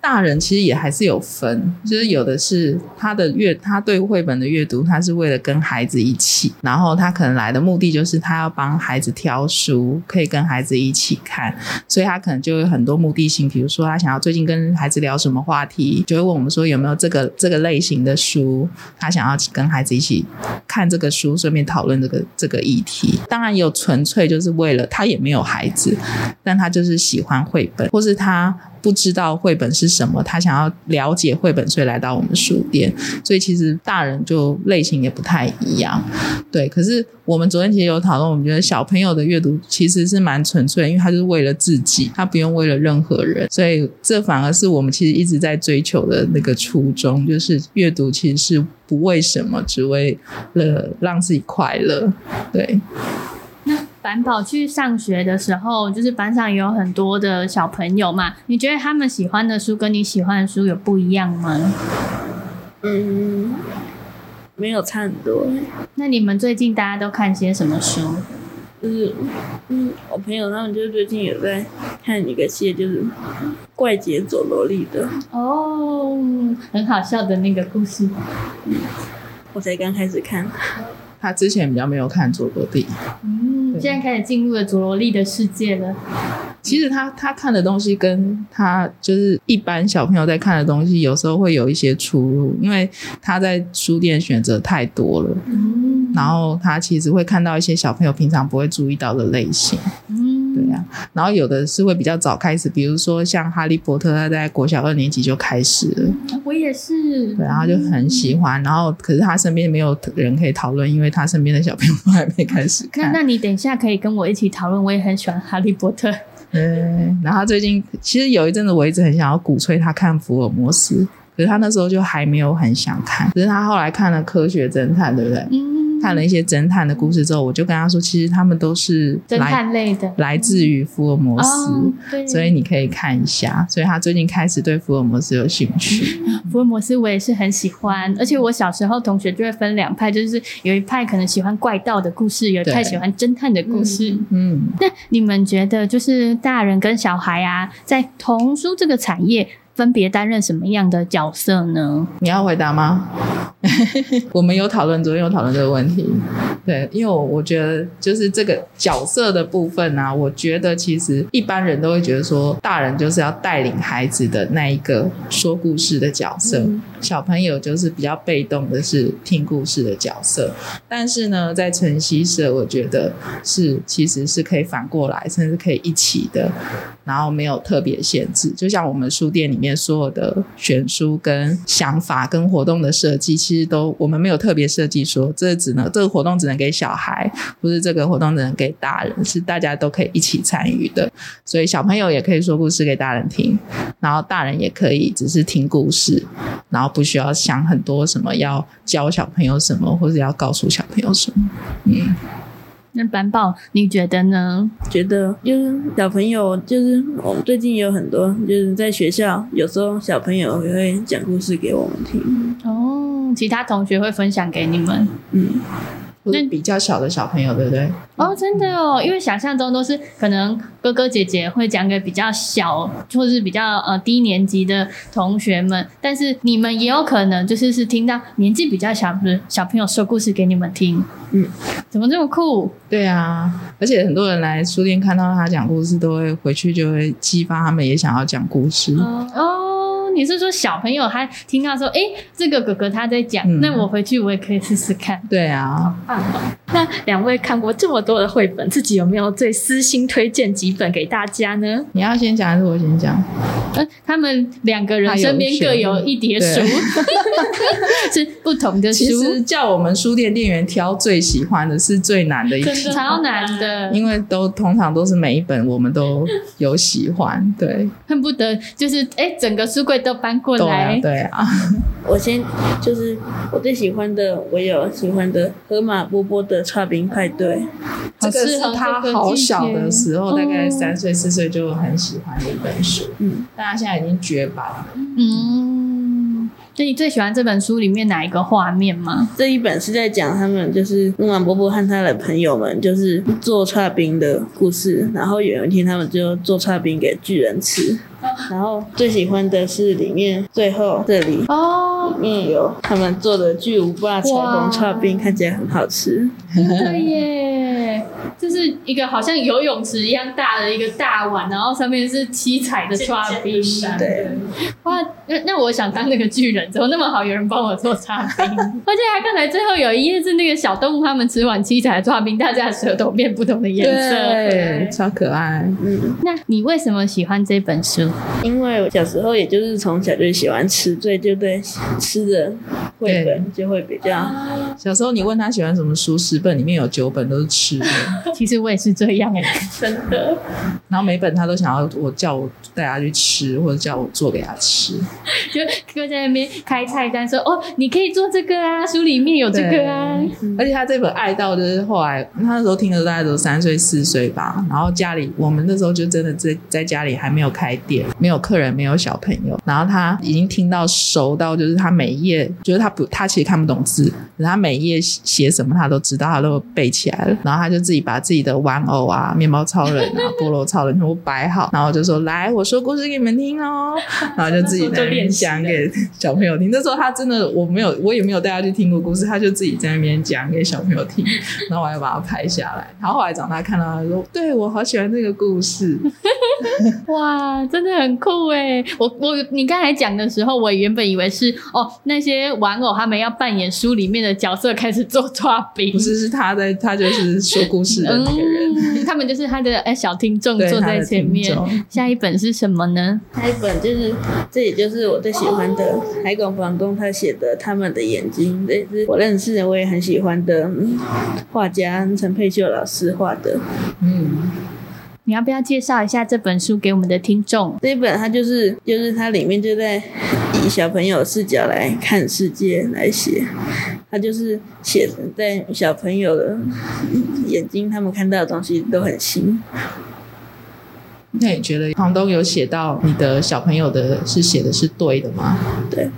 C: 大人其实也还是有分，就是有的是他的阅，他对绘本的阅读，他是为了跟孩子一起，然后他可能来的目的就是他要帮孩子挑书，可以跟孩子一起看，所以他可能就有很多目的性，比如说他想要最近跟孩子聊什么话题，就会问我们说有没有这个这个类型的书。书，他想要跟孩子一起看这个书，顺便讨论这个这个议题。当然有纯粹就是为了他也没有孩子，但他就是喜欢绘本，或是他。不知道绘本是什么，他想要了解绘本，所以来到我们书店。所以其实大人就类型也不太一样，对。可是我们昨天其实有讨论，我们觉得小朋友的阅读其实是蛮纯粹，因为他就是为了自己，他不用为了任何人。所以这反而是我们其实一直在追求的那个初衷，就是阅读其实是不为什么，只为了让自己快乐，对。
B: 凡宝去上学的时候，就是班上有很多的小朋友嘛。你觉得他们喜欢的书跟你喜欢的书有不一样吗？
D: 嗯，没有差很多。
B: 那你们最近大家都看些什么书？
D: 就是，嗯，我朋友他们就最近有在看一个戏，就是《怪杰佐罗莉》的。
B: 哦，很好笑的那个故事。
D: 嗯，我才刚开始看。
C: 他之前比较没有看佐罗莉。
B: 嗯。现在开始进入了佐罗莉的世界了。
C: 其实他他看的东西跟他就是一般小朋友在看的东西，有时候会有一些出入，因为他在书店选择太多了。嗯，然后他其实会看到一些小朋友平常不会注意到的类型。嗯，对呀。然后有的是会比较早开始，比如说像哈利波特，他在国小二年级就开始了。
B: 我也是。
C: 对，然后就很喜欢。然后可是他身边没有人可以讨论，因为他身边的小朋友都还没开始 <laughs> 看。
B: 那那你等一下可以跟我一起讨论，我也很喜欢哈利波特。<laughs>
C: 对，然后最近其实有一阵子，我一直很想要鼓吹他看福尔摩斯。可是他那时候就还没有很想看，可是他后来看了《科学侦探》，对不对？
B: 嗯。
C: 看了一些侦探的故事之后，我就跟他说，其实他们都是
B: 侦探类的，
C: 来自于福尔摩斯，
B: 哦、
C: 所以你可以看一下。所以他最近开始对福尔摩斯有兴趣。
B: 福尔摩斯我也是很喜欢，而且我小时候同学就会分两派，就是有一派可能喜欢怪盗的故事，有一派喜欢侦探的故事。嗯，那你们觉得，就是大人跟小孩啊，在童书这个产业，分别担任什么样的角色呢？
C: 你要回答吗？<laughs> 我们有讨论，昨天有讨论这个问题。对，因为我我觉得就是这个角色的部分啊，我觉得其实一般人都会觉得说，大人就是要带领孩子的那一个说故事的角色，嗯、小朋友就是比较被动的是听故事的角色。但是呢，在晨曦社，我觉得是其实是可以反过来，甚至可以一起的，然后没有特别限制。就像我们书店里里面。所有的选书跟想法跟活动的设计，其实都我们没有特别设计说，这只能这个活动只能给小孩，不是这个活动只能给大人，是大家都可以一起参与的。所以小朋友也可以说故事给大人听，然后大人也可以只是听故事，然后不需要想很多什么要教小朋友什么，或者要告诉小朋友什么。嗯。
B: 那板宝，你觉得呢？
D: 觉得就是小朋友，就是我们最近有很多，就是在学校，有时候小朋友也会讲故事给我们听。
B: 哦，其他同学会分享给你们。嗯。
C: 那比较小的小朋友，对不对？
B: 哦，真的哦，因为想象中都是可能哥哥姐姐会讲给比较小或者是比较呃低年级的同学们，但是你们也有可能就是是听到年纪比较小的小朋友说故事给你们听。嗯，怎么这么酷？
C: 对啊，而且很多人来书店看到他讲故事，都会回去就会激发他们也想要讲故事。
B: 哦。哦你是说小朋友他听到说，哎、欸，这个哥哥他在讲，嗯、那我回去我也可以试试看。<laughs>
C: 对啊，
A: 好棒哦！那两位看过这么多的绘本，自己有没有最私心推荐几本给大家呢？
C: 你要先讲还是我先讲？
B: 呃，他们两个人身边各有一叠书，<laughs> 是不同的书。
C: 其实叫我们书店店员挑最喜欢的是最难的一题，
B: 超难的，
C: 因为都通常都是每一本我们都有喜欢，对，
B: 恨不得就是哎、欸，整个书柜。都搬过来，
C: 对啊，对啊。
D: 我先就是我最喜欢的，我有喜欢的河马波波的剉冰派对，
C: 这个是他好小的时候，大概三岁四岁就很喜欢的一本书，嗯，但他现在已经绝版了，
B: 嗯。所以你最喜欢这本书里面哪一个画面吗？
D: 这一本是在讲他们就是木马伯伯和他的朋友们就是做差冰的故事，然后有一天他们就做差冰给巨人吃。然后最喜欢的是里面最后这里哦，里面有他们做的巨无霸彩虹剉冰，看起来很好吃。
B: 对耶，一个好像游泳池一样大的一个大碗，然后上面是七彩的刷冰。
D: 对，
B: 哇，那那我想当那个巨人，怎么那么好，有人帮我做刷冰？<laughs> 而且还刚才最后有一页是那个小动物，他们吃完七彩的刷冰，大家的舌头变不同的颜色，
C: 对，超可爱。
B: 嗯，那你为什么喜欢这本书？
D: 因为我小时候也就是从小就喜欢吃，所以就对吃的绘本就会比较。
C: 小时候你问他喜欢什么书，十本里面有九本都是吃的。<laughs>
B: 其实我也是这样哎，真的。
C: 然后每本他都想要我叫我带他去吃，或者叫我做给他吃。
B: 就哥在那边开菜单说：“哦，你可以做这个啊，书里面有这个啊。”
C: 而且他这本爱到就是后来他那时候听的大概都三岁四岁吧，然后家里我们那时候就真的在在家里还没有开店。没有客人，没有小朋友，然后他已经听到熟到，就是他每一页，就是他不，他其实看不懂字，可是他每一页写什么他都知道，他都背起来了。然后他就自己把自己的玩偶啊、面包超人啊、<laughs> 菠萝超人全部摆好，然后就说：“来，我说故事给你们听哦。<laughs> ”然后就自己在那边讲给小朋友听。那时候他真的，我没有，我也没有带他去听过故事，他就自己在那边讲给小朋友听。<laughs> 然后我还把它拍下来。然后后来长大看到他说：“对，我好喜欢这个故事。”
B: 哇，真的。很酷哎！我我你刚才讲的时候，我原本以为是哦，那些玩偶他们要扮演书里面的角色，开始做抓饼。
C: 不是，是他在，他就是说故事的那个人。
B: 嗯、他们就是他的哎小听众坐在前面。下一本是什么呢？
D: 下一本就是这也就是我最喜欢的海港房东他写的《他们的眼睛》，这是我认识的我也很喜欢的画家陈佩秀老师画的。嗯。
B: 你要不要介绍一下这本书给我们的听众？
D: 这一本它就是就是它里面就在以小朋友视角来看世界来写，他就是写在小朋友的眼睛，他们看到的东西都很新。
C: 那你觉得房东有写到你的小朋友的是写的是对的吗？
D: 对，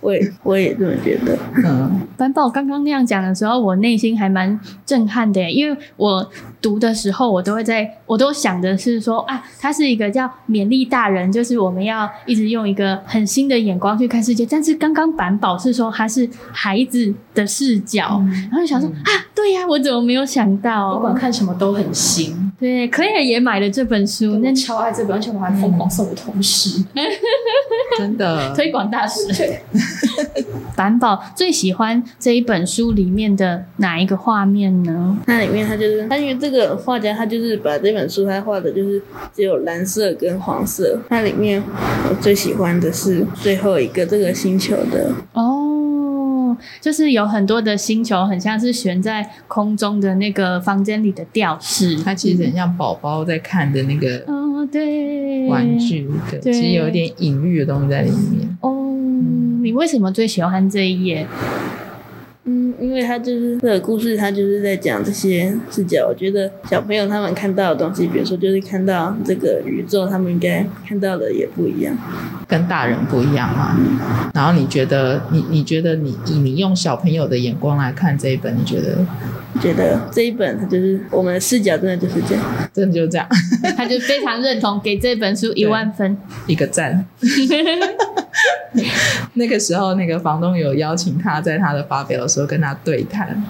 D: 我也 <laughs> 我也这么觉得。
C: 嗯，
B: 班宝刚刚那样讲的时候，我内心还蛮震撼的，因为我读的时候，我都会在，我都想的是说啊，他是一个叫勉励大人，就是我们要一直用一个很新的眼光去看世界。但是刚刚板宝是说他是孩子的视角，嗯、然后就想说、嗯、啊，对呀、啊，我怎么没有想到？
A: 不管看什么都很新。
B: 对，可以也买了这本书，那
A: 超爱这本，而且我还疯狂送我同事，
C: 真的 <laughs>
B: 推广大使。<laughs> 板宝最喜欢这一本书里面的哪一个画面呢？
D: 那里面他就是他，因为这个画家他就是把这本书他画的就是只有蓝色跟黄色。它里面我最喜欢的是最后一个这个星球的
B: 哦。就是有很多的星球，很像是悬在空中的那个房间里的吊饰，
C: 它其实很像宝宝在看的那个哦，对，玩具，对，其实有一点隐喻的东西在里面。
B: 哦，你为什么最喜欢这一页？
D: 嗯，因为他就是这个故事，他就是在讲这些视角。我觉得小朋友他们看到的东西，比如说就是看到这个宇宙，他们应该看到的也不一样，
C: 跟大人不一样嘛。然后你觉得，你你觉得你以你用小朋友的眼光来看这一本，你觉得？
D: 觉得这一本就是我们的视角，真的就是这样，
C: 真的就是这样。<laughs>
B: 他就非常认同，给这本书一万分，
C: 一个赞。<laughs> 那个时候，那个房东有邀请他在他的发表的时候跟他对谈。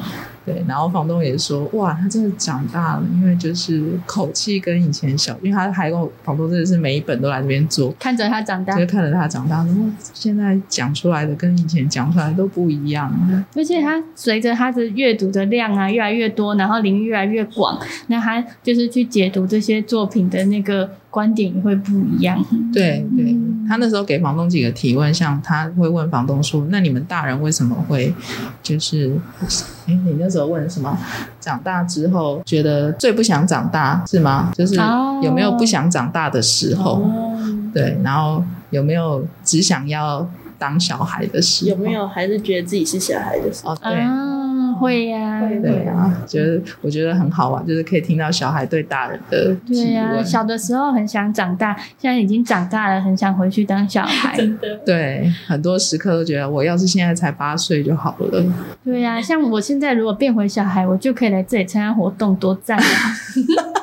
C: 对，然后房东也说，哇，他真的长大了，因为就是口气跟以前小，因为他还跟我房东真的是每一本都来这边做，
B: 看着他长大，
C: 就看着他长大，然后现在讲出来的跟以前讲出来的都不一样，
B: 而且他随着他的阅读的量啊越来越多，然后领域越来越广，那他就是去解读这些作品的那个。观点也会不一样。
C: 对对，他那时候给房东几个提问，像他会问房东说：“那你们大人为什么会就是？哎，你那时候问什么？长大之后觉得最不想长大是吗？就是有没有不想长大的时候？哦、对，然后有没有只想要当小孩的时候？
D: 有没有还是觉得自己是小孩的时候？
C: 哦，对。
B: 啊会呀、啊，
C: 对啊，觉得我觉得很好玩，就是可以听到小孩对大人的
B: 对呀、啊。小的时候很想长大，现在已经长大了，很想回去当小孩。<laughs>
D: 真的，
C: 对，很多时刻都觉得我要是现在才八岁就好了。
B: 对呀、啊，像我现在如果变回小孩，我就可以来这里参加活动，多赞啊！<laughs>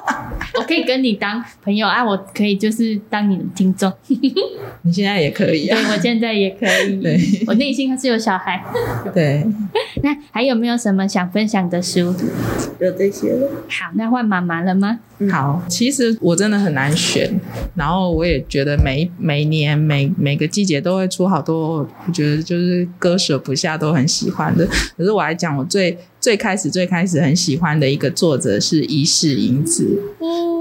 B: 我可以跟你当朋友啊，我可以就是当你的听众。<laughs>
C: 你现在也可以啊，
B: 对，我现在也可以。
C: 对，
B: 我内心还是有小孩。<laughs>
C: 对，<laughs>
B: 那还有没有什么想分享的书？
D: 有这些了。
B: 好，那换妈妈了吗？
C: 好，其实我真的很难选，然后我也觉得每每年每每个季节都会出好多，我觉得就是割舍不下，都很喜欢的。可是我来讲，我最最开始最开始很喜欢的一个作者是伊势英子，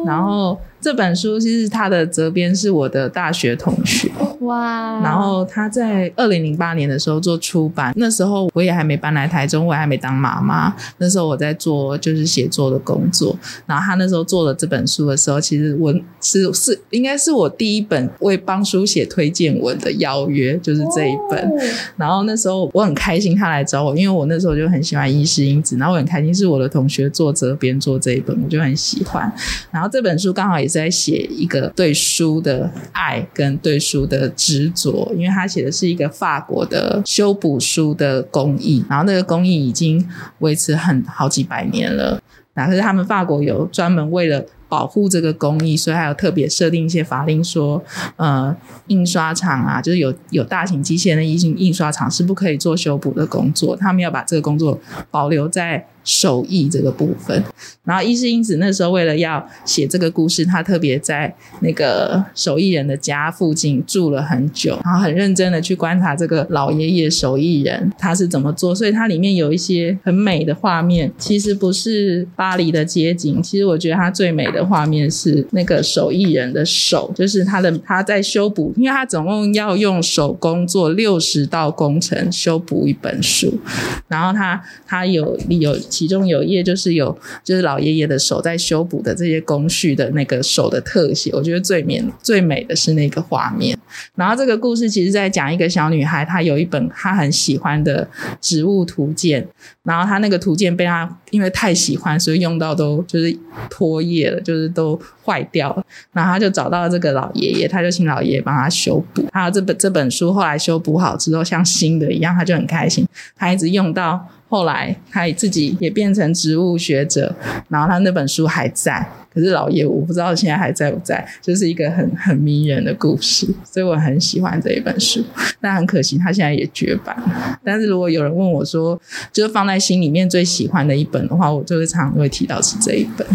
C: 然后。这本书其实它的责编是我的大学同学，
B: 哇！
C: 然后他在二零零八年的时候做出版，那时候我也还没搬来台中，我也还没当妈妈，那时候我在做就是写作的工作。然后他那时候做了这本书的时候，其实我是是应该是我第一本为帮书写推荐文的邀约，就是这一本。哦、然后那时候我很开心他来找我，因为我那时候就很喜欢伊势英子，然后我很开心是我的同学作者编做这一本，我就很喜欢。然后这本书刚好也是。在写一个对书的爱跟对书的执着，因为他写的是一个法国的修补书的工艺，然后那个工艺已经维持很好几百年了。那可是他们法国有专门为了保护这个工艺，所以还有特别设定一些法令，说呃，印刷厂啊，就是有有大型机械的印印刷厂是不可以做修补的工作，他们要把这个工作保留在。手艺这个部分，然后伊势英子那时候为了要写这个故事，他特别在那个手艺人的家附近住了很久，然后很认真的去观察这个老爷爷手艺人他是怎么做，所以它里面有一些很美的画面。其实不是巴黎的街景，其实我觉得它最美的画面是那个手艺人的手，就是他的他在修补，因为他总共要用手工做六十道工程修补一本书，然后他他有有其中有一页就是有就是老爷爷的手在修补的这些工序的那个手的特写，我觉得最美最美的是那个画面。然后这个故事其实在讲一个小女孩，她有一本她很喜欢的植物图鉴，然后她那个图鉴被她因为太喜欢，所以用到都就是脱页了，就是都坏掉了。然后她就找到这个老爷爷，她就请老爷爷帮她修补。她这本这本书后来修补好之后，像新的一样，她就很开心。她一直用到后来，他自己也变成植物学者，然后他那本书还在。可是老爷，我不知道现在还在不在，就是一个很很迷人的故事，所以我很喜欢这一本书。但很可惜，他现在也绝版。但是如果有人问我说，就是放在心里面最喜欢的一本的话，我就会常常会提到是这一本。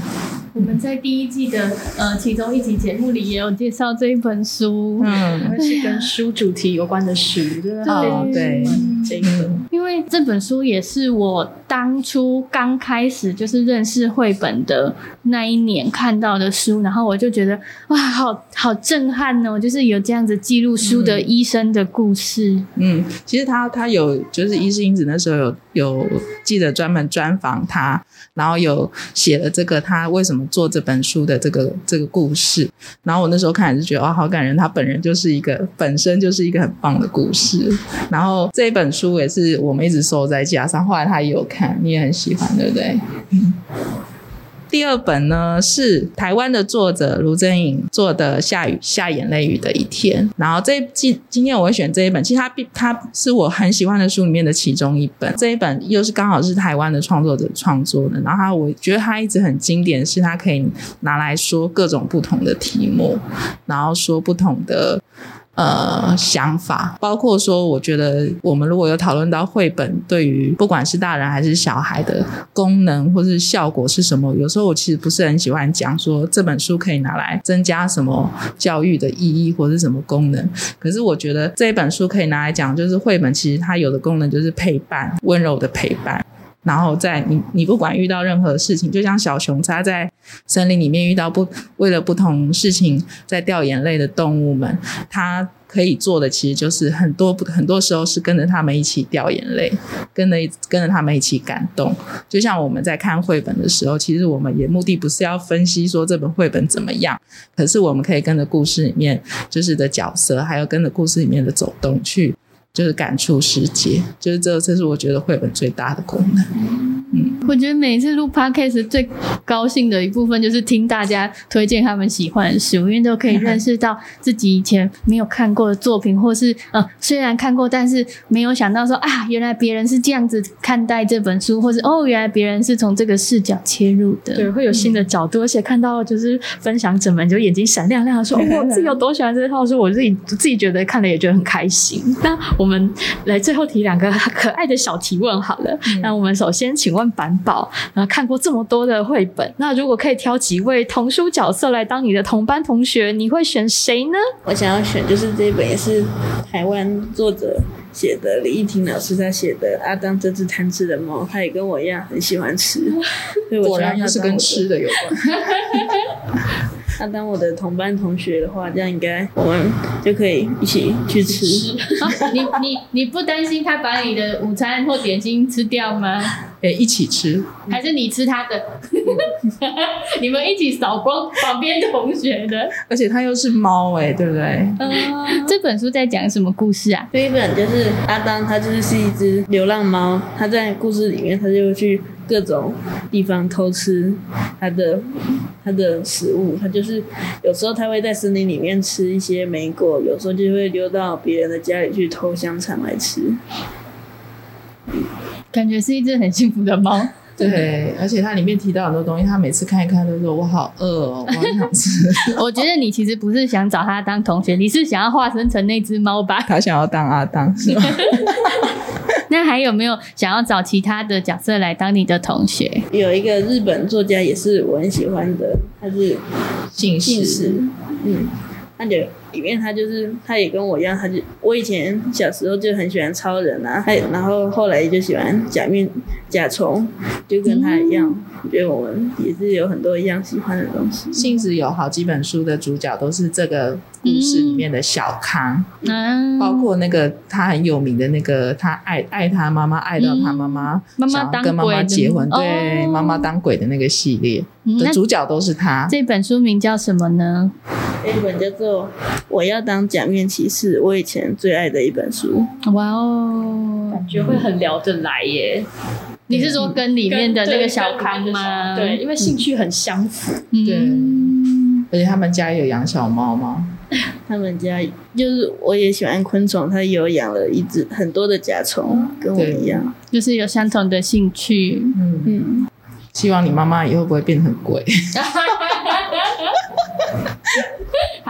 B: 我们在第一季的呃其中一集节目里也有介绍这一本书，
A: 嗯，是跟书主题有关的书，对
C: 哦，对，这一本，
B: 因为这本书也是我当初刚开始就是认识绘本的那一年看到的书，然后我就觉得哇，好好震撼哦，就是有这样子记录书的医生的故事。
C: 嗯，其实他他有就是医师英子那时候有有记者专门专访他，然后有写了这个他为什么。做这本书的这个这个故事，然后我那时候看也是觉得哇，好感人。他本人就是一个本身就是一个很棒的故事。然后这本书也是我们一直收在架上，后来他也有看，你也很喜欢，对不对？第二本呢是台湾的作者卢真颖做的《下雨下眼泪雨的一天》，然后这今今天我会选这一本，其实它它是我很喜欢的书里面的其中一本。这一本又是刚好是台湾的创作者创作的，然后他我觉得他一直很经典，是他可以拿来说各种不同的题目，然后说不同的。呃，想法包括说，我觉得我们如果有讨论到绘本对于不管是大人还是小孩的功能或是效果是什么，有时候我其实不是很喜欢讲说这本书可以拿来增加什么教育的意义或是什么功能。可是我觉得这本书可以拿来讲，就是绘本其实它有的功能就是陪伴，温柔的陪伴。然后在你你不管遇到任何事情，就像小熊它在森林里面遇到不为了不同事情在掉眼泪的动物们，它可以做的其实就是很多不很多时候是跟着他们一起掉眼泪，跟着跟着他们一起感动。就像我们在看绘本的时候，其实我们也目的不是要分析说这本绘本怎么样，可是我们可以跟着故事里面就是的角色，还有跟着故事里面的走动去。就是感触世界，就是这，这是我觉得绘本最大的功能。嗯，
B: 我觉得每一次录 podcast 最高兴的一部分就是听大家推荐他们喜欢的书，因为都可以认识到自己以前没有看过的作品，或是呃虽然看过，但是没有想到说啊，原来别人是这样子看待这本书，或是哦，原来别人是从这个视角切入的，<laughs>
A: 对，会有新的角度，嗯、而且看到就是分享者们就眼睛闪亮亮的说，哦，我自己有多喜欢这套书，我自己自己觉得看了也觉得很开心。那我们来最后提两个可爱的小提问好了。嗯、那我们首先请问板宝，然后看过这么多的绘本，那如果可以挑几位童书角色来当你的同班同学，你会选谁呢？
D: 我想要选就是这一本也是台湾作者写的，李益婷老师他写的《阿当这只贪吃的猫》，他也跟我一样很喜欢吃，所以我想要他是跟吃的有关。<laughs> 那当我的同班同学的话，这样应该我们就可以一起去吃。<laughs>
B: 你你你不担心他把你的午餐或点心吃掉吗？
C: 诶，一起吃，
B: 还是你吃他的？<laughs> 你们一起扫光旁边同学的。
C: 而且他又是猫，诶，对不对？
B: 嗯。这本书在讲什么故事啊？
D: 这一本就是阿当，他就是是一只流浪猫，他在故事里面，他就去各种地方偷吃它的它的食物。它就是有时候它会在森林里面吃一些莓果，有时候就会溜到别人的家里去偷香肠来吃。
B: 感觉是一只很幸福的猫，
C: 对，而且它里面提到很多东西，它每次看一看都说：“我好饿哦，我好想吃。<laughs> ”
B: 我觉得你其实不是想找他当同学，你是想要化身成那只猫吧？
C: 他想要当阿当是吗？<laughs>
B: 那还有没有想要找其他的角色来当你的同学？
D: 有一个日本作家也是我很喜欢的，他是
C: 幸世，
D: 嗯，他就里面他就是他也跟我一样，他就我以前小时候就很喜欢超人啊，还然后后来就喜欢假面甲虫，就跟他一样。嗯。我觉得我们也是有很多一样喜欢的东西。
C: 信子有好几本书的主角都是这个故事里面的小康，
B: 嗯，
C: 包括那个他很有名的那个，他爱爱他妈妈爱到他妈妈想要跟妈妈结婚，对，妈妈当鬼的那个系列的主角都是他。
B: 这本书名叫什么呢？
D: 这本叫做《我要当假面骑士》，我以前最爱的一本书。
B: 哇哦，
A: 感觉会很聊得来耶。
B: 你是说跟里面的那个小康吗？
A: 对，因为兴趣很相符。
C: 对，而且他们家有养小猫吗？<laughs>
D: 他们家就是我也喜欢昆虫，他有养了一只很多的甲虫，跟我一样，
B: 就是有相同的兴趣。
C: 嗯嗯，希望你妈妈以后不会变成鬼。<laughs>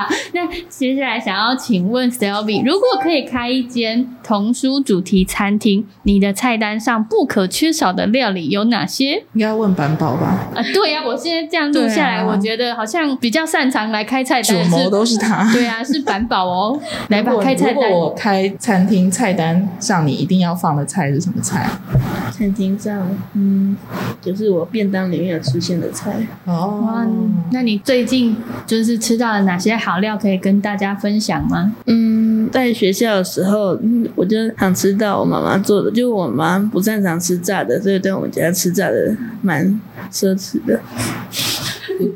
B: 好，那接下来想要请问 Selby，如果可以开一间童书主题餐厅，你的菜单上不可缺少的料理有哪些？
C: 应该要问板宝吧？
B: 啊，对呀、啊，我现在这样录下来、啊，我觉得好像比较擅长来开菜单，
C: 主谋都是他。<laughs>
B: 对啊，是板宝哦。<laughs> 来吧，开菜单。
C: 如果我开餐厅，菜单上你一定要放的菜是什么菜？
D: 餐厅上，嗯，就是我便当里面有出现的菜。
C: 哦，
B: 那你最近就是吃到了哪些好料可以跟大家分享吗？
D: 嗯，在学校的时候，我就想吃到我妈妈做的，就我妈不擅长吃炸的，所以在我们家吃炸的蛮奢侈的。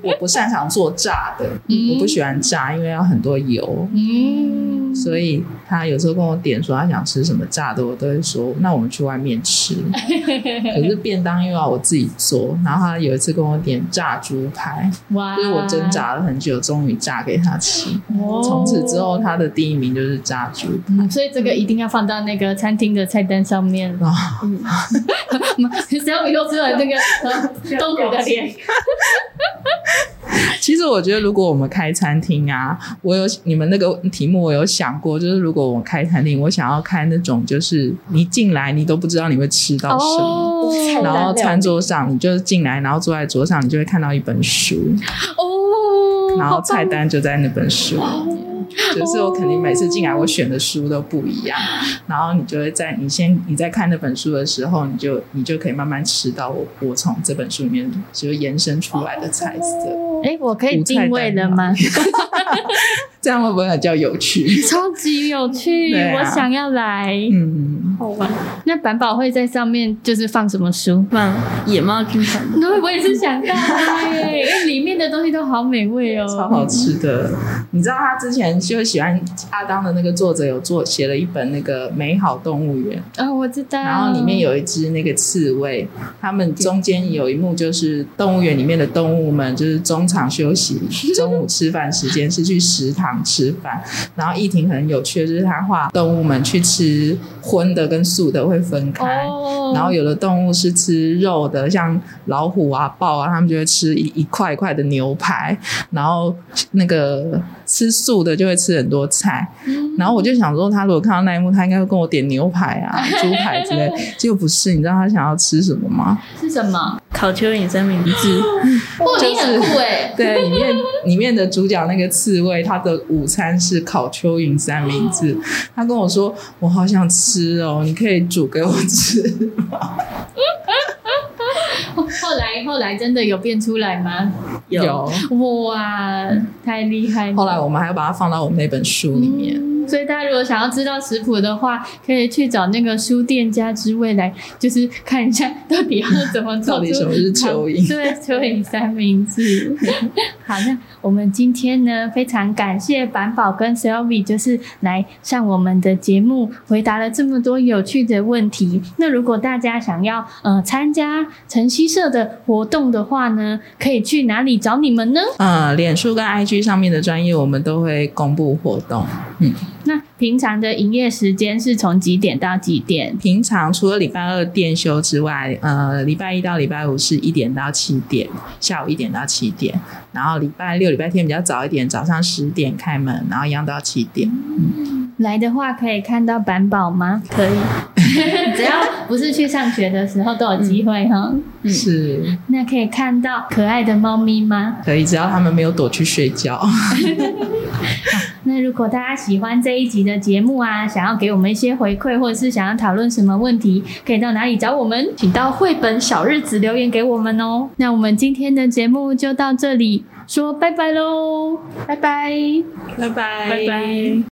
C: 我不擅长做炸的，嗯，我不喜欢炸，因为要很多油。
B: 嗯，
C: 所以他有时候跟我点说他想吃什么炸的，我都会说那我们去外面吃。可是便当又要我自己做，然后他有一次跟我点炸猪排，
B: 哇！
C: 就是我挣扎了很久，终于炸给他吃。从此之后，他的第一名就是炸猪排。
B: 嗯，所以这个一定要放到那个餐厅的菜单上面。啊，嗯，<laughs> 只要你露出来那个痛苦的脸。<laughs> <laughs>
C: 其实我觉得，如果我们开餐厅啊，我有你们那个题目，我有想过，就是如果我开餐厅，我想要开那种，就是你进来你都不知道你会吃到什么，哦、然后餐桌上你就进来，然后坐在桌上，你就会看到一本书。哦，然后菜单就在那本书。就是我肯定每次进来，我选的书都不一样，然后你就会在你先你在看那本书的时候，你就你就可以慢慢吃到我我从这本书里面就延伸出来的菜色。
B: 哎、欸，我可以定位了吗？<laughs> <laughs>
C: 这样会不会比较有趣？
B: 超级有趣，<laughs> 啊、我想要来。
C: 嗯，
B: 好玩。那板宝会在上面就是放什么书？
D: 放《野猫军团》。<laughs>
B: 对，我也是想到哎，因为里面的东西都好美味哦，
C: 超好吃的。你知道他之前就喜欢阿当的那个作者有做写了一本那个《美好动物园》
B: 啊、哦，我知道。
C: 然后里面有一只那个刺猬，他们中间有一幕就是动物园里面的动物们就是中场休息，<laughs> 中午吃饭时间是去食堂。吃饭，然后艺婷很有趣的就是他画动物们去吃荤的跟素的会分开，然后有的动物是吃肉的，像老虎啊、豹啊，他们就会吃一一块一块的牛排，然后那个吃素的就会吃很多菜。然后我就想说，他如果看到那一幕，他应该会跟我点牛排啊、<laughs> 猪排之类。结果不是，你知道他想要吃什么吗？
B: 是什么？
D: 烤蚯蚓三明治。<laughs>
B: 哇就是 <laughs>
C: 对，里面里面的主角那个刺猬，他的午餐是烤蚯蚓三明治。他跟我说：“我好想吃哦，你可以煮给我吃吗？”
B: 后来后来真的有变出来吗？
C: 有，
B: 哇，太厉害了！
C: 后来我们还要把它放到我们那本书里面。
B: 嗯所以大家如果想要知道食谱的话，可以去找那个书店家之味来，就是看一下到底要怎么做。
C: 到底什么是蚯蚓？<laughs>
B: 对，蚯蚓三明治。<laughs> 好，那我们今天呢，非常感谢板宝跟 Selvi，就是来上我们的节目，回答了这么多有趣的问题。那如果大家想要呃参加晨曦社的活动的话呢，可以去哪里找你们呢？
C: 呃，脸书跟 IG 上面的专页，我们都会公布活动。嗯。
B: 那平常的营业时间是从几点到几点？
C: 平常除了礼拜二店休之外，呃，礼拜一到礼拜五是一点到七点，下午一点到七点。然后礼拜六、礼拜天比较早一点，早上十点开门，然后一样到七点。嗯，
B: 来的话可以看到板宝吗？
D: 可以。<laughs>
B: 只要不是去上学的时候都有机会哈。
C: 嗯，是。
B: 那可以看到可爱的猫咪吗？
C: 可以，只要他们没有躲去睡觉。<laughs>
B: 那如果大家喜欢这一集的节目啊，想要给我们一些回馈，或者是想要讨论什么问题，可以到哪里找我们？
A: 请到绘本小日子留言给我们哦。
B: 那我们今天的节目就到这里，说拜拜喽，
A: 拜拜，
C: 拜拜，
D: 拜拜。